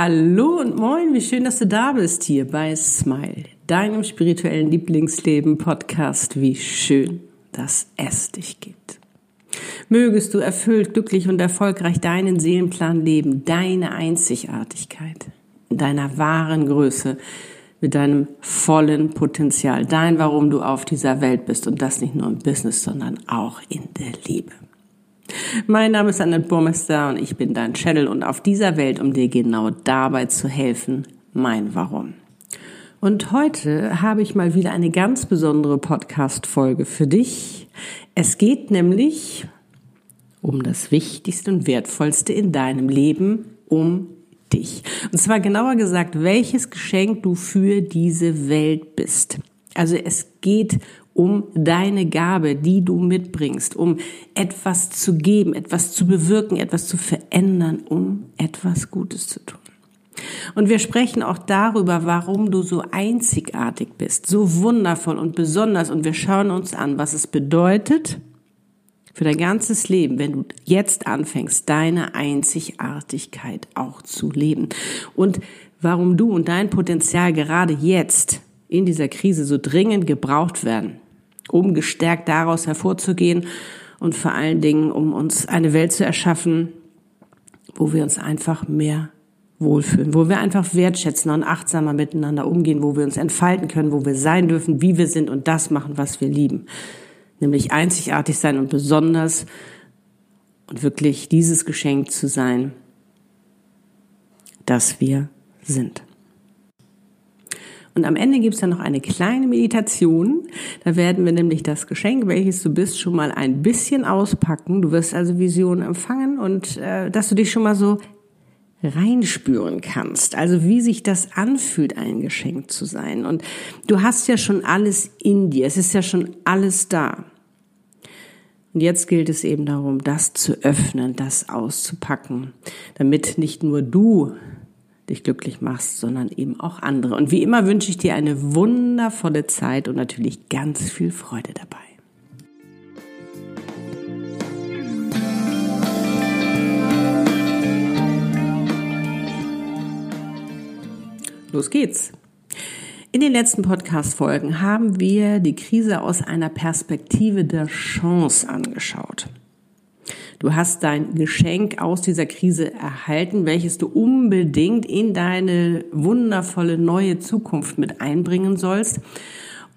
Hallo und moin, wie schön, dass du da bist hier bei Smile, deinem spirituellen Lieblingsleben Podcast. Wie schön, dass es dich gibt. Mögest du erfüllt, glücklich und erfolgreich deinen Seelenplan leben, deine Einzigartigkeit, in deiner wahren Größe, mit deinem vollen Potenzial, dein, warum du auf dieser Welt bist und das nicht nur im Business, sondern auch in der Liebe. Mein Name ist Annette Burmester und ich bin dein Channel und auf dieser Welt, um dir genau dabei zu helfen, mein Warum. Und heute habe ich mal wieder eine ganz besondere Podcast-Folge für dich. Es geht nämlich um das Wichtigste und Wertvollste in deinem Leben, um dich. Und zwar genauer gesagt, welches Geschenk du für diese Welt bist. Also es geht um deine Gabe, die du mitbringst, um etwas zu geben, etwas zu bewirken, etwas zu verändern, um etwas Gutes zu tun. Und wir sprechen auch darüber, warum du so einzigartig bist, so wundervoll und besonders. Und wir schauen uns an, was es bedeutet für dein ganzes Leben, wenn du jetzt anfängst, deine Einzigartigkeit auch zu leben. Und warum du und dein Potenzial gerade jetzt in dieser Krise so dringend gebraucht werden um gestärkt daraus hervorzugehen und vor allen Dingen, um uns eine Welt zu erschaffen, wo wir uns einfach mehr wohlfühlen, wo wir einfach wertschätzen und achtsamer miteinander umgehen, wo wir uns entfalten können, wo wir sein dürfen, wie wir sind und das machen, was wir lieben. Nämlich einzigartig sein und besonders und wirklich dieses Geschenk zu sein, das wir sind. Und am Ende gibt es dann noch eine kleine Meditation. Da werden wir nämlich das Geschenk, welches du bist, schon mal ein bisschen auspacken. Du wirst also Visionen empfangen und äh, dass du dich schon mal so reinspüren kannst. Also wie sich das anfühlt, ein Geschenk zu sein. Und du hast ja schon alles in dir. Es ist ja schon alles da. Und jetzt gilt es eben darum, das zu öffnen, das auszupacken, damit nicht nur du dich glücklich machst, sondern eben auch andere. Und wie immer wünsche ich dir eine wundervolle Zeit und natürlich ganz viel Freude dabei. Los geht's. In den letzten Podcast-Folgen haben wir die Krise aus einer Perspektive der Chance angeschaut. Du hast dein Geschenk aus dieser Krise erhalten, welches du unbedingt in deine wundervolle neue Zukunft mit einbringen sollst.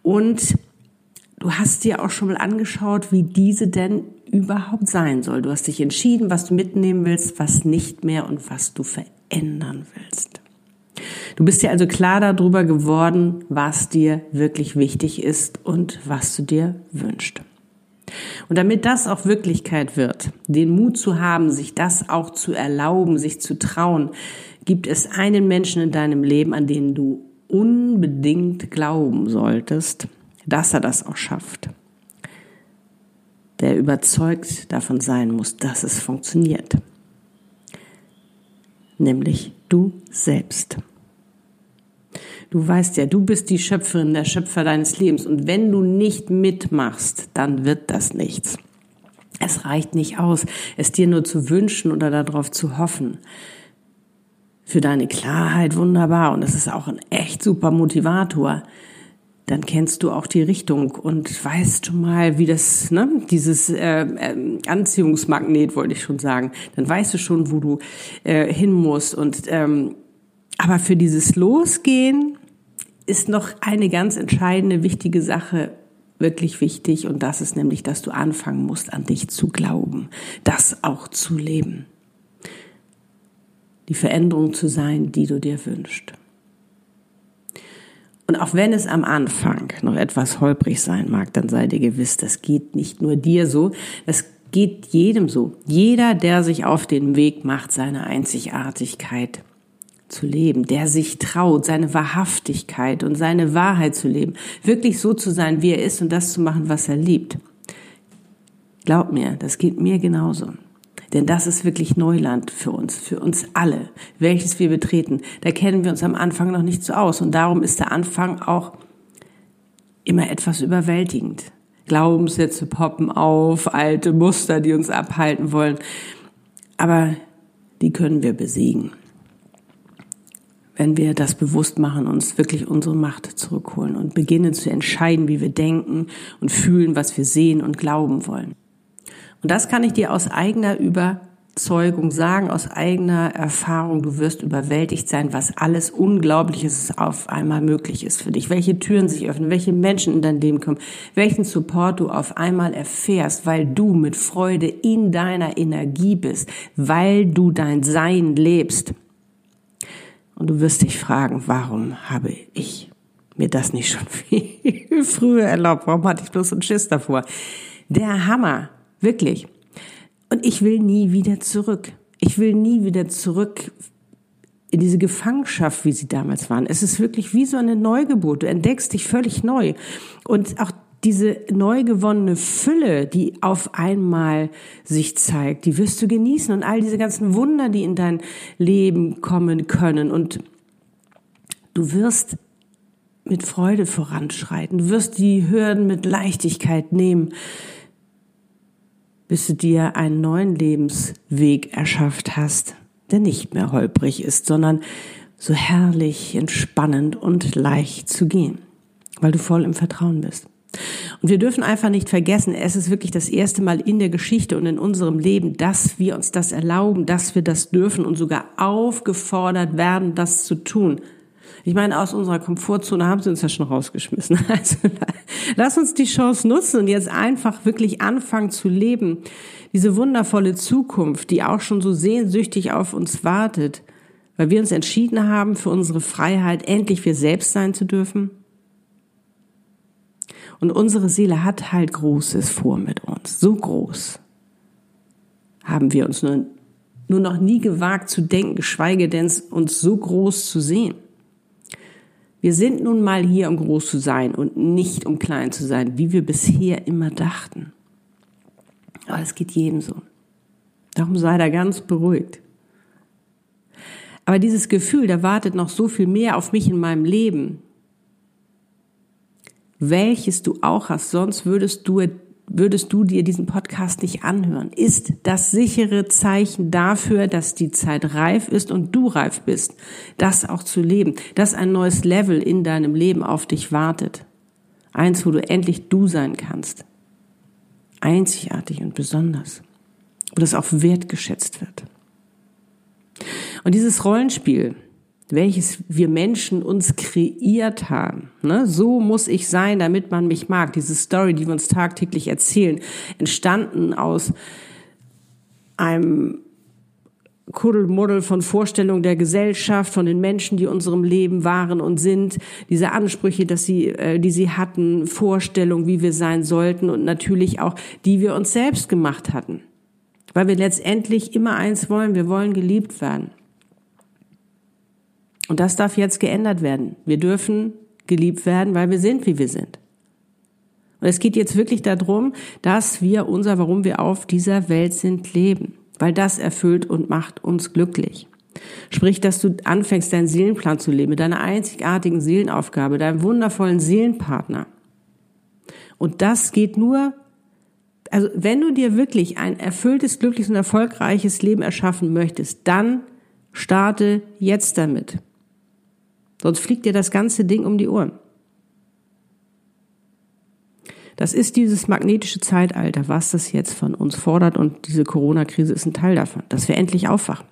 Und du hast dir auch schon mal angeschaut, wie diese denn überhaupt sein soll. Du hast dich entschieden, was du mitnehmen willst, was nicht mehr und was du verändern willst. Du bist dir also klar darüber geworden, was dir wirklich wichtig ist und was du dir wünschst. Und damit das auch Wirklichkeit wird, den Mut zu haben, sich das auch zu erlauben, sich zu trauen, gibt es einen Menschen in deinem Leben, an den du unbedingt glauben solltest, dass er das auch schafft. Der überzeugt davon sein muss, dass es funktioniert. Nämlich du selbst. Du weißt ja, du bist die Schöpferin, der Schöpfer deines Lebens. Und wenn du nicht mitmachst, dann wird das nichts. Es reicht nicht aus, es dir nur zu wünschen oder darauf zu hoffen. Für deine Klarheit wunderbar und es ist auch ein echt super Motivator. Dann kennst du auch die Richtung und weißt schon mal, wie das, ne, dieses äh, äh, Anziehungsmagnet wollte ich schon sagen. Dann weißt du schon, wo du äh, hin musst und ähm, aber für dieses Losgehen ist noch eine ganz entscheidende, wichtige Sache wirklich wichtig und das ist nämlich, dass du anfangen musst, an dich zu glauben, das auch zu leben. Die Veränderung zu sein, die du dir wünschst. Und auch wenn es am Anfang noch etwas holprig sein mag, dann sei dir gewiss, das geht nicht nur dir so, das geht jedem so. Jeder, der sich auf den Weg macht, seine Einzigartigkeit zu leben, der sich traut, seine Wahrhaftigkeit und seine Wahrheit zu leben, wirklich so zu sein, wie er ist und das zu machen, was er liebt. Glaub mir, das geht mir genauso. Denn das ist wirklich Neuland für uns, für uns alle, welches wir betreten. Da kennen wir uns am Anfang noch nicht so aus und darum ist der Anfang auch immer etwas überwältigend. Glaubenssätze poppen auf, alte Muster, die uns abhalten wollen. Aber die können wir besiegen. Wenn wir das bewusst machen, uns wirklich unsere Macht zurückholen und beginnen zu entscheiden, wie wir denken und fühlen, was wir sehen und glauben wollen. Und das kann ich dir aus eigener Überzeugung sagen, aus eigener Erfahrung. Du wirst überwältigt sein, was alles Unglaubliches auf einmal möglich ist für dich. Welche Türen sich öffnen, welche Menschen in dein Leben kommen, welchen Support du auf einmal erfährst, weil du mit Freude in deiner Energie bist, weil du dein Sein lebst. Und du wirst dich fragen, warum habe ich mir das nicht schon viel früher erlaubt? Warum hatte ich bloß einen Schiss davor? Der Hammer, wirklich. Und ich will nie wieder zurück. Ich will nie wieder zurück in diese Gefangenschaft, wie sie damals waren. Es ist wirklich wie so eine Neugeburt. Du entdeckst dich völlig neu. Und auch diese neu gewonnene Fülle, die auf einmal sich zeigt, die wirst du genießen und all diese ganzen Wunder, die in dein Leben kommen können und du wirst mit Freude voranschreiten, du wirst die Hürden mit Leichtigkeit nehmen, bis du dir einen neuen Lebensweg erschafft hast, der nicht mehr holprig ist, sondern so herrlich, entspannend und leicht zu gehen, weil du voll im Vertrauen bist. Und wir dürfen einfach nicht vergessen, es ist wirklich das erste Mal in der Geschichte und in unserem Leben, dass wir uns das erlauben, dass wir das dürfen und sogar aufgefordert werden, das zu tun. Ich meine, aus unserer Komfortzone haben sie uns ja schon rausgeschmissen. Also lass uns die Chance nutzen und jetzt einfach wirklich anfangen zu leben. Diese wundervolle Zukunft, die auch schon so sehnsüchtig auf uns wartet, weil wir uns entschieden haben, für unsere Freiheit endlich wir selbst sein zu dürfen und unsere Seele hat halt Großes vor mit uns. So groß haben wir uns nur, nur noch nie gewagt zu denken, geschweige denn uns so groß zu sehen. Wir sind nun mal hier, um groß zu sein und nicht um klein zu sein, wie wir bisher immer dachten. Aber es geht jedem so. Darum sei da ganz beruhigt. Aber dieses Gefühl, da wartet noch so viel mehr auf mich in meinem Leben, welches du auch hast, sonst würdest du würdest du dir diesen Podcast nicht anhören, ist das sichere Zeichen dafür, dass die Zeit reif ist und du reif bist, das auch zu leben, dass ein neues Level in deinem Leben auf dich wartet. Eins, wo du endlich du sein kannst. Einzigartig und besonders. Wo das auch wertgeschätzt wird. Und dieses Rollenspiel, welches wir Menschen uns kreiert haben. Ne? So muss ich sein, damit man mich mag. Diese Story, die wir uns tagtäglich erzählen, entstanden aus einem Kuddelmuddel von Vorstellungen der Gesellschaft, von den Menschen, die unserem Leben waren und sind, diese Ansprüche, dass sie, äh, die sie hatten, Vorstellungen, wie wir sein sollten und natürlich auch, die wir uns selbst gemacht hatten. Weil wir letztendlich immer eins wollen, wir wollen geliebt werden. Und das darf jetzt geändert werden. Wir dürfen geliebt werden, weil wir sind, wie wir sind. Und es geht jetzt wirklich darum, dass wir unser, warum wir auf dieser Welt sind, leben. Weil das erfüllt und macht uns glücklich. Sprich, dass du anfängst, deinen Seelenplan zu leben, mit deiner einzigartigen Seelenaufgabe, deinem wundervollen Seelenpartner. Und das geht nur, also wenn du dir wirklich ein erfülltes, glückliches und erfolgreiches Leben erschaffen möchtest, dann starte jetzt damit. Sonst fliegt dir das ganze Ding um die Ohren. Das ist dieses magnetische Zeitalter, was das jetzt von uns fordert und diese Corona-Krise ist ein Teil davon, dass wir endlich aufwachen.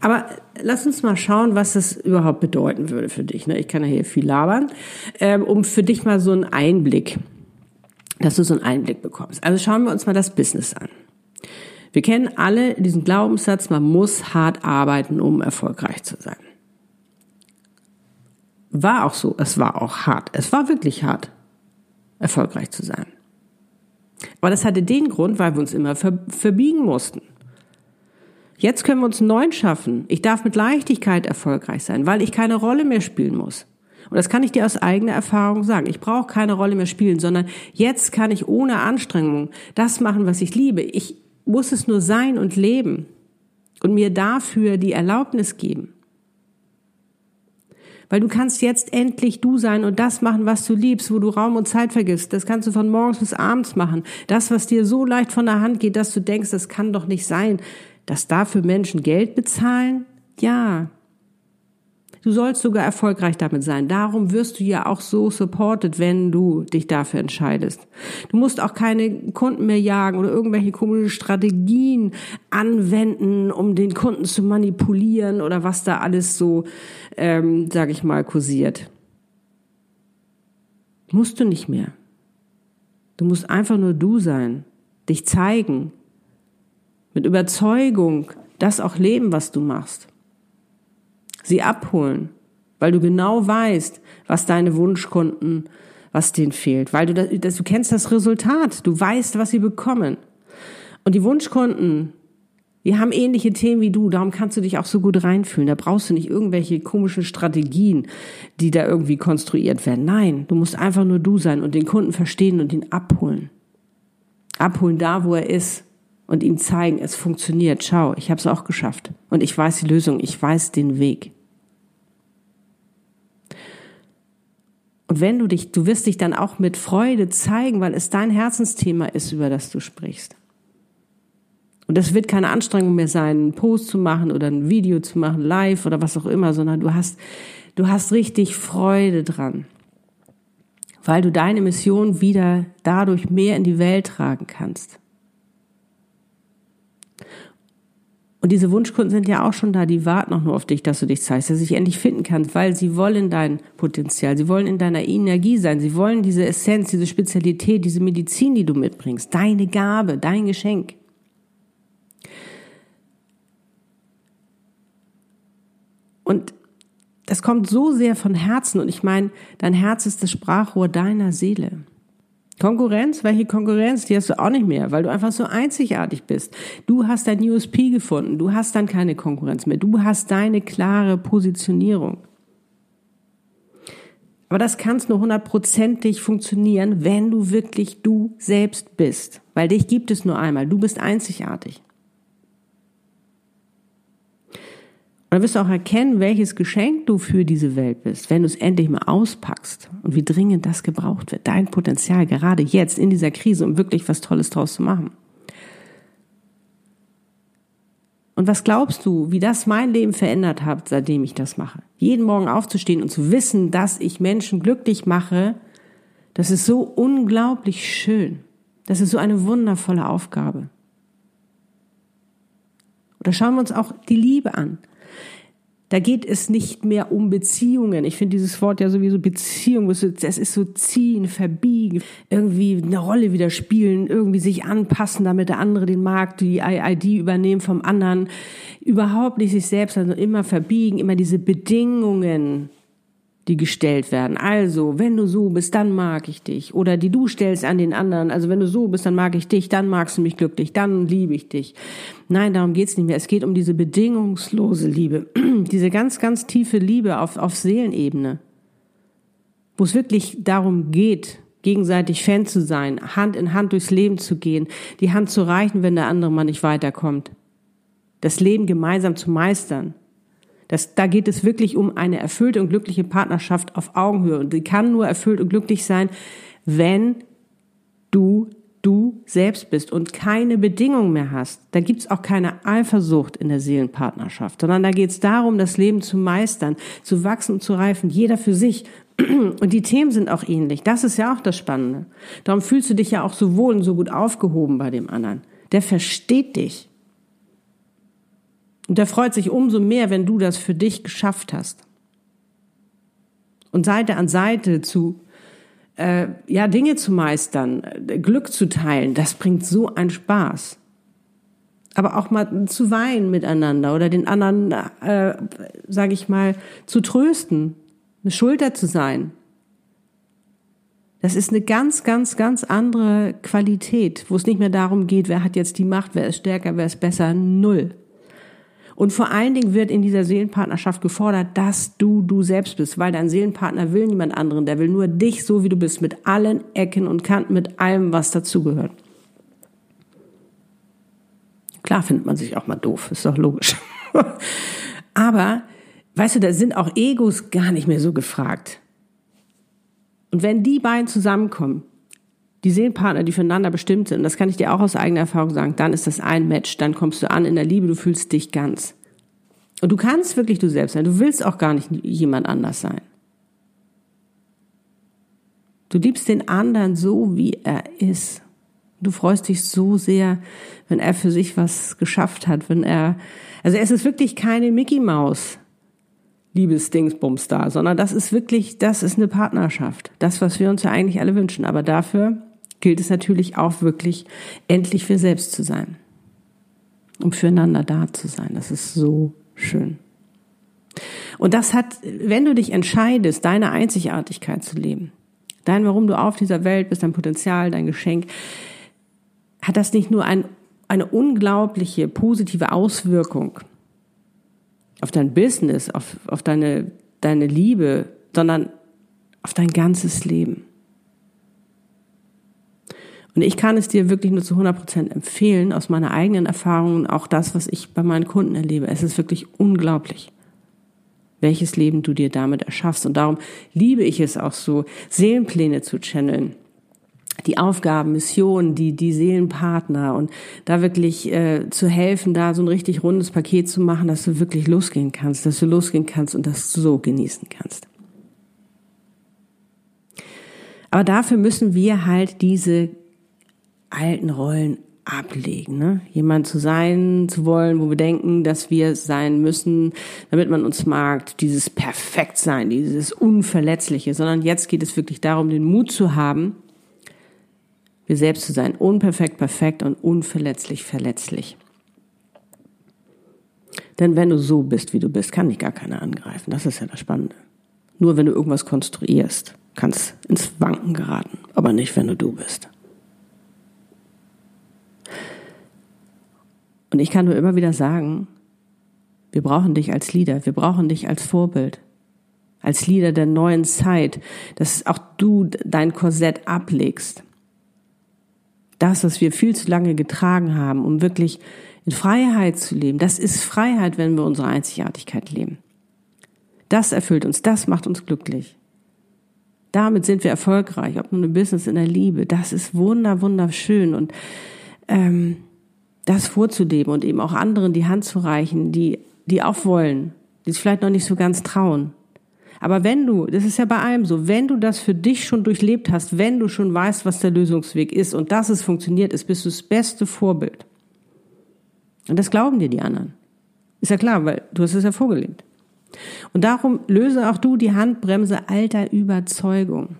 Aber lass uns mal schauen, was das überhaupt bedeuten würde für dich. Ne? Ich kann ja hier viel labern, ähm, um für dich mal so einen Einblick, dass du so einen Einblick bekommst. Also schauen wir uns mal das Business an. Wir kennen alle diesen Glaubenssatz, man muss hart arbeiten, um erfolgreich zu sein. War auch so. Es war auch hart. Es war wirklich hart, erfolgreich zu sein. Aber das hatte den Grund, weil wir uns immer ver verbiegen mussten. Jetzt können wir uns einen neuen schaffen. Ich darf mit Leichtigkeit erfolgreich sein, weil ich keine Rolle mehr spielen muss. Und das kann ich dir aus eigener Erfahrung sagen. Ich brauche keine Rolle mehr spielen, sondern jetzt kann ich ohne Anstrengung das machen, was ich liebe. Ich muss es nur sein und leben und mir dafür die Erlaubnis geben. Weil du kannst jetzt endlich du sein und das machen, was du liebst, wo du Raum und Zeit vergisst. Das kannst du von morgens bis abends machen. Das, was dir so leicht von der Hand geht, dass du denkst, das kann doch nicht sein, dass dafür Menschen Geld bezahlen? Ja. Du sollst sogar erfolgreich damit sein. Darum wirst du ja auch so supported, wenn du dich dafür entscheidest. Du musst auch keine Kunden mehr jagen oder irgendwelche komischen Strategien anwenden, um den Kunden zu manipulieren oder was da alles so, ähm, sag ich mal, kursiert. Musst du nicht mehr. Du musst einfach nur du sein, dich zeigen, mit Überzeugung das auch leben, was du machst. Sie abholen, weil du genau weißt, was deine Wunschkunden, was denen fehlt, weil du das, du kennst das Resultat, du weißt, was sie bekommen. Und die Wunschkunden, die haben ähnliche Themen wie du, darum kannst du dich auch so gut reinfühlen. Da brauchst du nicht irgendwelche komischen Strategien, die da irgendwie konstruiert werden. Nein, du musst einfach nur du sein und den Kunden verstehen und ihn abholen. Abholen da, wo er ist und ihm zeigen, es funktioniert. Schau, ich habe es auch geschafft. Und ich weiß die Lösung, ich weiß den Weg. Und wenn du dich, du wirst dich dann auch mit Freude zeigen, weil es dein Herzensthema ist, über das du sprichst. Und das wird keine Anstrengung mehr sein, einen Post zu machen oder ein Video zu machen, live oder was auch immer, sondern du hast, du hast richtig Freude dran. Weil du deine Mission wieder dadurch mehr in die Welt tragen kannst. Und diese Wunschkunden sind ja auch schon da, die warten auch nur auf dich, dass du dich zeigst, dass du dich endlich finden kannst, weil sie wollen dein Potenzial, sie wollen in deiner Energie sein, sie wollen diese Essenz, diese Spezialität, diese Medizin, die du mitbringst, deine Gabe, dein Geschenk. Und das kommt so sehr von Herzen und ich meine, dein Herz ist das Sprachrohr deiner Seele. Konkurrenz, welche Konkurrenz? Die hast du auch nicht mehr, weil du einfach so einzigartig bist. Du hast dein USP gefunden, du hast dann keine Konkurrenz mehr, du hast deine klare Positionierung. Aber das kann nur hundertprozentig funktionieren, wenn du wirklich du selbst bist, weil dich gibt es nur einmal, du bist einzigartig. Und dann wirst du auch erkennen, welches Geschenk du für diese Welt bist, wenn du es endlich mal auspackst und wie dringend das gebraucht wird. Dein Potenzial gerade jetzt in dieser Krise, um wirklich was Tolles draus zu machen. Und was glaubst du, wie das mein Leben verändert hat, seitdem ich das mache? Jeden Morgen aufzustehen und zu wissen, dass ich Menschen glücklich mache, das ist so unglaublich schön. Das ist so eine wundervolle Aufgabe. Oder schauen wir uns auch die Liebe an. Da geht es nicht mehr um Beziehungen. Ich finde dieses Wort ja sowieso Beziehung, es ist so ziehen, verbiegen, irgendwie eine Rolle wieder spielen, irgendwie sich anpassen, damit der andere den mag, die ID übernehmen vom anderen. Überhaupt nicht sich selbst, sondern immer verbiegen, immer diese Bedingungen die gestellt werden. Also, wenn du so bist, dann mag ich dich. Oder die du stellst an den anderen. Also, wenn du so bist, dann mag ich dich, dann magst du mich glücklich, dann liebe ich dich. Nein, darum geht's nicht mehr. Es geht um diese bedingungslose Liebe. diese ganz, ganz tiefe Liebe auf, auf Seelenebene. Wo es wirklich darum geht, gegenseitig Fan zu sein, Hand in Hand durchs Leben zu gehen, die Hand zu reichen, wenn der andere mal nicht weiterkommt. Das Leben gemeinsam zu meistern. Das, da geht es wirklich um eine erfüllte und glückliche Partnerschaft auf Augenhöhe. Und die kann nur erfüllt und glücklich sein, wenn du du selbst bist und keine Bedingungen mehr hast. Da gibt's auch keine Eifersucht in der Seelenpartnerschaft, sondern da geht's darum, das Leben zu meistern, zu wachsen und zu reifen, jeder für sich. Und die Themen sind auch ähnlich. Das ist ja auch das Spannende. Darum fühlst du dich ja auch so wohl und so gut aufgehoben bei dem anderen. Der versteht dich. Und er freut sich umso mehr, wenn du das für dich geschafft hast. Und Seite an Seite zu, äh, ja, Dinge zu meistern, äh, Glück zu teilen, das bringt so einen Spaß. Aber auch mal zu weinen miteinander oder den anderen, äh, sage ich mal, zu trösten, eine Schulter zu sein. Das ist eine ganz, ganz, ganz andere Qualität, wo es nicht mehr darum geht, wer hat jetzt die Macht, wer ist stärker, wer ist besser, null. Und vor allen Dingen wird in dieser Seelenpartnerschaft gefordert, dass du du selbst bist, weil dein Seelenpartner will niemand anderen, der will nur dich so, wie du bist, mit allen Ecken und Kanten, mit allem, was dazugehört. Klar findet man sich auch mal doof, ist doch logisch. Aber, weißt du, da sind auch Egos gar nicht mehr so gefragt. Und wenn die beiden zusammenkommen, die Seelenpartner, die füreinander bestimmt sind, das kann ich dir auch aus eigener Erfahrung sagen, dann ist das ein Match, dann kommst du an in der Liebe, du fühlst dich ganz. Und du kannst wirklich du selbst sein. Du willst auch gar nicht jemand anders sein. Du liebst den anderen so, wie er ist. Du freust dich so sehr, wenn er für sich was geschafft hat, wenn er, also es ist wirklich keine Mickey Maus Liebesdingsbums da, sondern das ist wirklich, das ist eine Partnerschaft. Das, was wir uns ja eigentlich alle wünschen. Aber dafür gilt es natürlich auch wirklich, endlich für selbst zu sein. Um füreinander da zu sein. Das ist so schön. Und das hat, wenn du dich entscheidest, deine Einzigartigkeit zu leben, dein, warum du auf dieser Welt bist, dein Potenzial, dein Geschenk, hat das nicht nur ein, eine unglaubliche positive Auswirkung auf dein Business, auf, auf deine, deine Liebe, sondern auf dein ganzes Leben. Und ich kann es dir wirklich nur zu 100 Prozent empfehlen, aus meiner eigenen Erfahrung, auch das, was ich bei meinen Kunden erlebe. Es ist wirklich unglaublich, welches Leben du dir damit erschaffst. Und darum liebe ich es auch so, Seelenpläne zu channeln die Aufgaben, Missionen, die, die Seelenpartner und da wirklich äh, zu helfen, da so ein richtig rundes Paket zu machen, dass du wirklich losgehen kannst, dass du losgehen kannst und das so genießen kannst. Aber dafür müssen wir halt diese alten Rollen ablegen. Ne? Jemand zu sein, zu wollen, wo wir denken, dass wir sein müssen, damit man uns mag, dieses Perfektsein, dieses Unverletzliche, sondern jetzt geht es wirklich darum, den Mut zu haben, wir selbst zu sein, unperfekt, perfekt und unverletzlich, verletzlich. Denn wenn du so bist, wie du bist, kann dich gar keiner angreifen. Das ist ja das Spannende. Nur wenn du irgendwas konstruierst, kannst ins Wanken geraten, aber nicht, wenn du du bist. Und ich kann nur immer wieder sagen, wir brauchen dich als Leader, wir brauchen dich als Vorbild, als Leader der neuen Zeit, dass auch du dein Korsett ablegst das, was wir viel zu lange getragen haben, um wirklich in Freiheit zu leben, das ist Freiheit, wenn wir unsere Einzigartigkeit leben. Das erfüllt uns, das macht uns glücklich. Damit sind wir erfolgreich, ob nun im Business, in der Liebe. Das ist wunder, wunderschön und ähm, das vorzuleben und eben auch anderen die Hand zu reichen, die die auch wollen, die es vielleicht noch nicht so ganz trauen. Aber wenn du, das ist ja bei allem so, wenn du das für dich schon durchlebt hast, wenn du schon weißt, was der Lösungsweg ist und dass es funktioniert ist, bist du das beste Vorbild. Und das glauben dir die anderen. Ist ja klar, weil du hast es ja vorgelebt. Und darum löse auch du die Handbremse alter Überzeugung.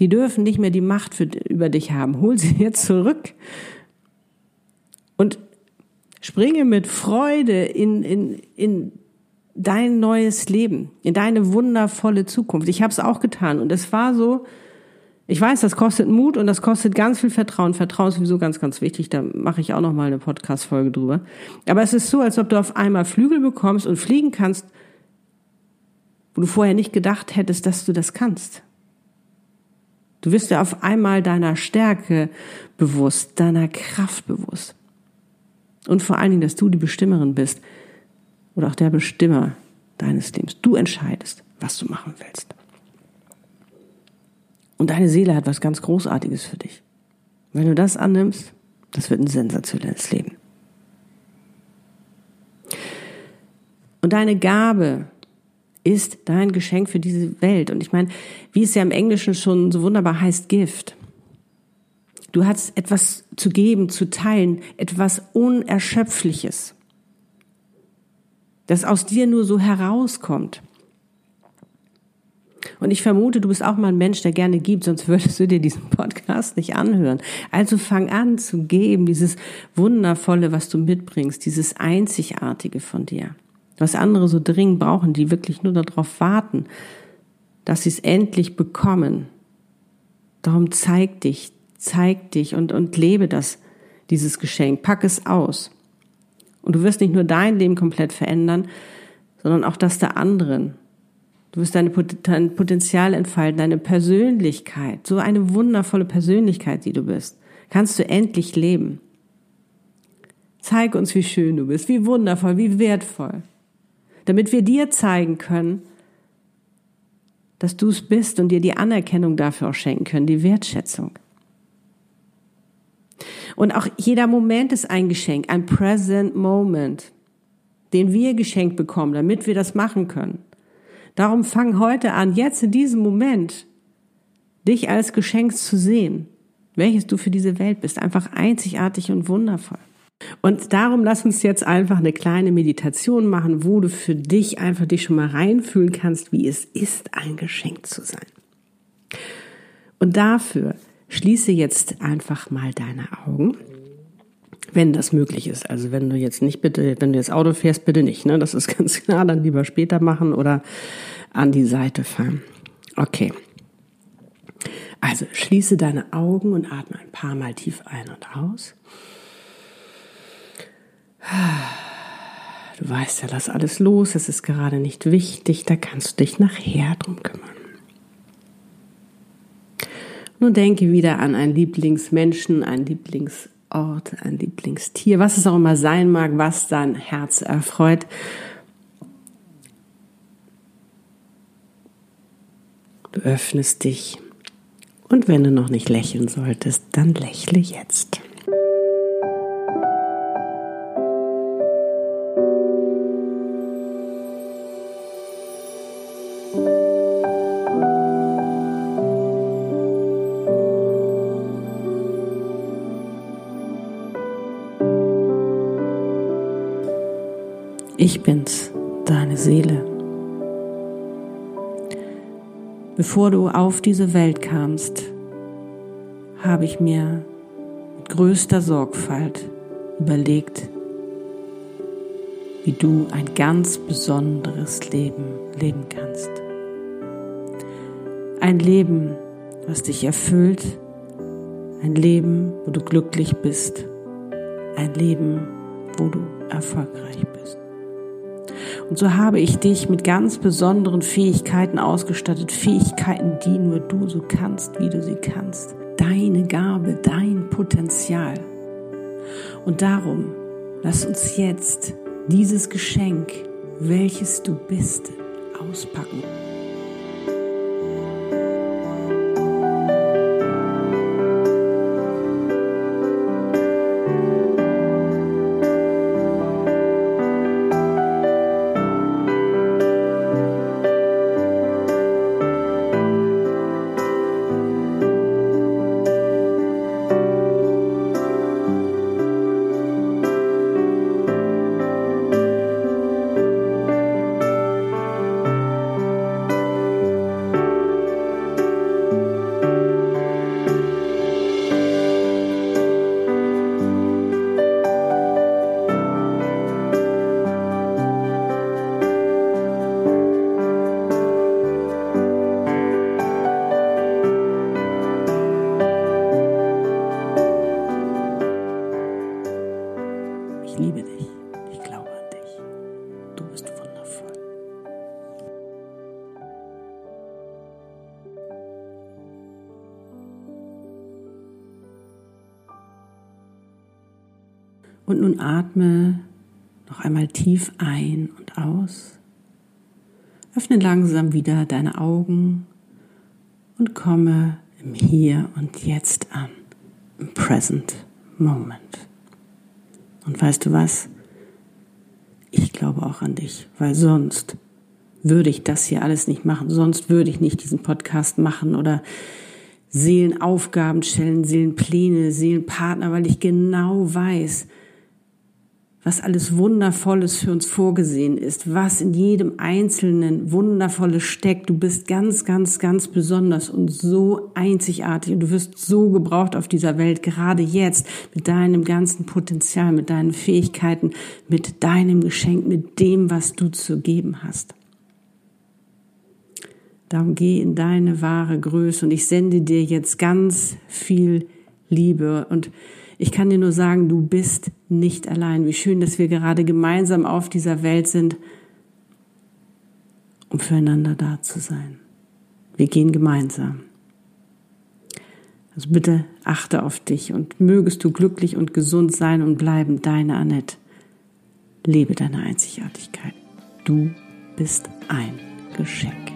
Die dürfen nicht mehr die Macht für, über dich haben. Hol sie jetzt zurück. Springe mit Freude in, in, in dein neues Leben, in deine wundervolle Zukunft. Ich habe es auch getan und es war so, ich weiß, das kostet Mut und das kostet ganz viel Vertrauen. Vertrauen ist sowieso ganz, ganz wichtig. Da mache ich auch noch mal eine Podcast-Folge drüber. Aber es ist so, als ob du auf einmal Flügel bekommst und fliegen kannst, wo du vorher nicht gedacht hättest, dass du das kannst. Du wirst dir auf einmal deiner Stärke bewusst, deiner Kraft bewusst. Und vor allen Dingen, dass du die Bestimmerin bist oder auch der Bestimmer deines Lebens. Du entscheidest, was du machen willst. Und deine Seele hat was ganz Großartiges für dich. Wenn du das annimmst, das wird ein sensationelles Leben. Und deine Gabe ist dein Geschenk für diese Welt. Und ich meine, wie es ja im Englischen schon so wunderbar heißt, Gift. Du hast etwas zu geben, zu teilen, etwas Unerschöpfliches das aus dir nur so herauskommt. Und ich vermute, du bist auch mal ein Mensch, der gerne gibt, sonst würdest du dir diesen Podcast nicht anhören. Also fang an zu geben, dieses Wundervolle, was du mitbringst, dieses Einzigartige von dir. Was andere so dringend brauchen, die wirklich nur darauf warten, dass sie es endlich bekommen. Darum zeig dich, zeig dich und, und lebe das, dieses Geschenk. Pack es aus. Und du wirst nicht nur dein Leben komplett verändern, sondern auch das der anderen. Du wirst deine, dein Potenzial entfalten, deine Persönlichkeit, so eine wundervolle Persönlichkeit, die du bist, kannst du endlich leben. Zeig uns, wie schön du bist, wie wundervoll, wie wertvoll, damit wir dir zeigen können, dass du es bist und dir die Anerkennung dafür auch schenken können, die Wertschätzung. Und auch jeder Moment ist ein Geschenk, ein present moment. den wir geschenkt bekommen, damit wir das machen können. Darum fang heute an, jetzt in diesem Moment, dich als Geschenk zu sehen, welches du für diese Welt bist. Einfach einzigartig und wundervoll. Und darum lass uns jetzt einfach eine kleine Meditation machen, wo du für dich einfach dich schon mal reinfühlen kannst, wie es ist, ein Geschenk zu sein. Und dafür schließe jetzt einfach mal deine Augen wenn das möglich ist. Also wenn du jetzt nicht bitte, wenn du jetzt Auto fährst, bitte nicht, ne? Das ist ganz klar, dann lieber später machen oder an die Seite fahren. Okay. Also schließe deine Augen und atme ein paar Mal tief ein und aus. Du weißt ja, lass alles los, es ist gerade nicht wichtig, da kannst du dich nachher drum kümmern. Nun denke wieder an einen Lieblingsmenschen, einen Lieblings Ort, ein Lieblingstier, was es auch immer sein mag, was dein Herz erfreut. Du öffnest dich und wenn du noch nicht lächeln solltest, dann lächle jetzt. Ich bin's, deine Seele. Bevor du auf diese Welt kamst, habe ich mir mit größter Sorgfalt überlegt, wie du ein ganz besonderes Leben leben kannst. Ein Leben, was dich erfüllt, ein Leben, wo du glücklich bist, ein Leben, wo du erfolgreich bist. Und so habe ich dich mit ganz besonderen Fähigkeiten ausgestattet, Fähigkeiten, die nur du so kannst, wie du sie kannst. Deine Gabe, dein Potenzial. Und darum, lass uns jetzt dieses Geschenk, welches du bist, auspacken. Atme noch einmal tief ein und aus. Öffne langsam wieder deine Augen und komme im Hier und Jetzt an, im Present Moment. Und weißt du was? Ich glaube auch an dich, weil sonst würde ich das hier alles nicht machen, sonst würde ich nicht diesen Podcast machen oder Seelenaufgaben stellen, Seelenpläne, Seelenpartner, weil ich genau weiß, was alles Wundervolles für uns vorgesehen ist, was in jedem Einzelnen Wundervolles steckt. Du bist ganz, ganz, ganz besonders und so einzigartig und du wirst so gebraucht auf dieser Welt, gerade jetzt mit deinem ganzen Potenzial, mit deinen Fähigkeiten, mit deinem Geschenk, mit dem, was du zu geben hast. Darum geh in deine wahre Größe und ich sende dir jetzt ganz viel Liebe und ich kann dir nur sagen, du bist nicht allein. Wie schön, dass wir gerade gemeinsam auf dieser Welt sind, um füreinander da zu sein. Wir gehen gemeinsam. Also bitte achte auf dich und mögest du glücklich und gesund sein und bleiben, deine Annette. Lebe deine Einzigartigkeit. Du bist ein Geschenk.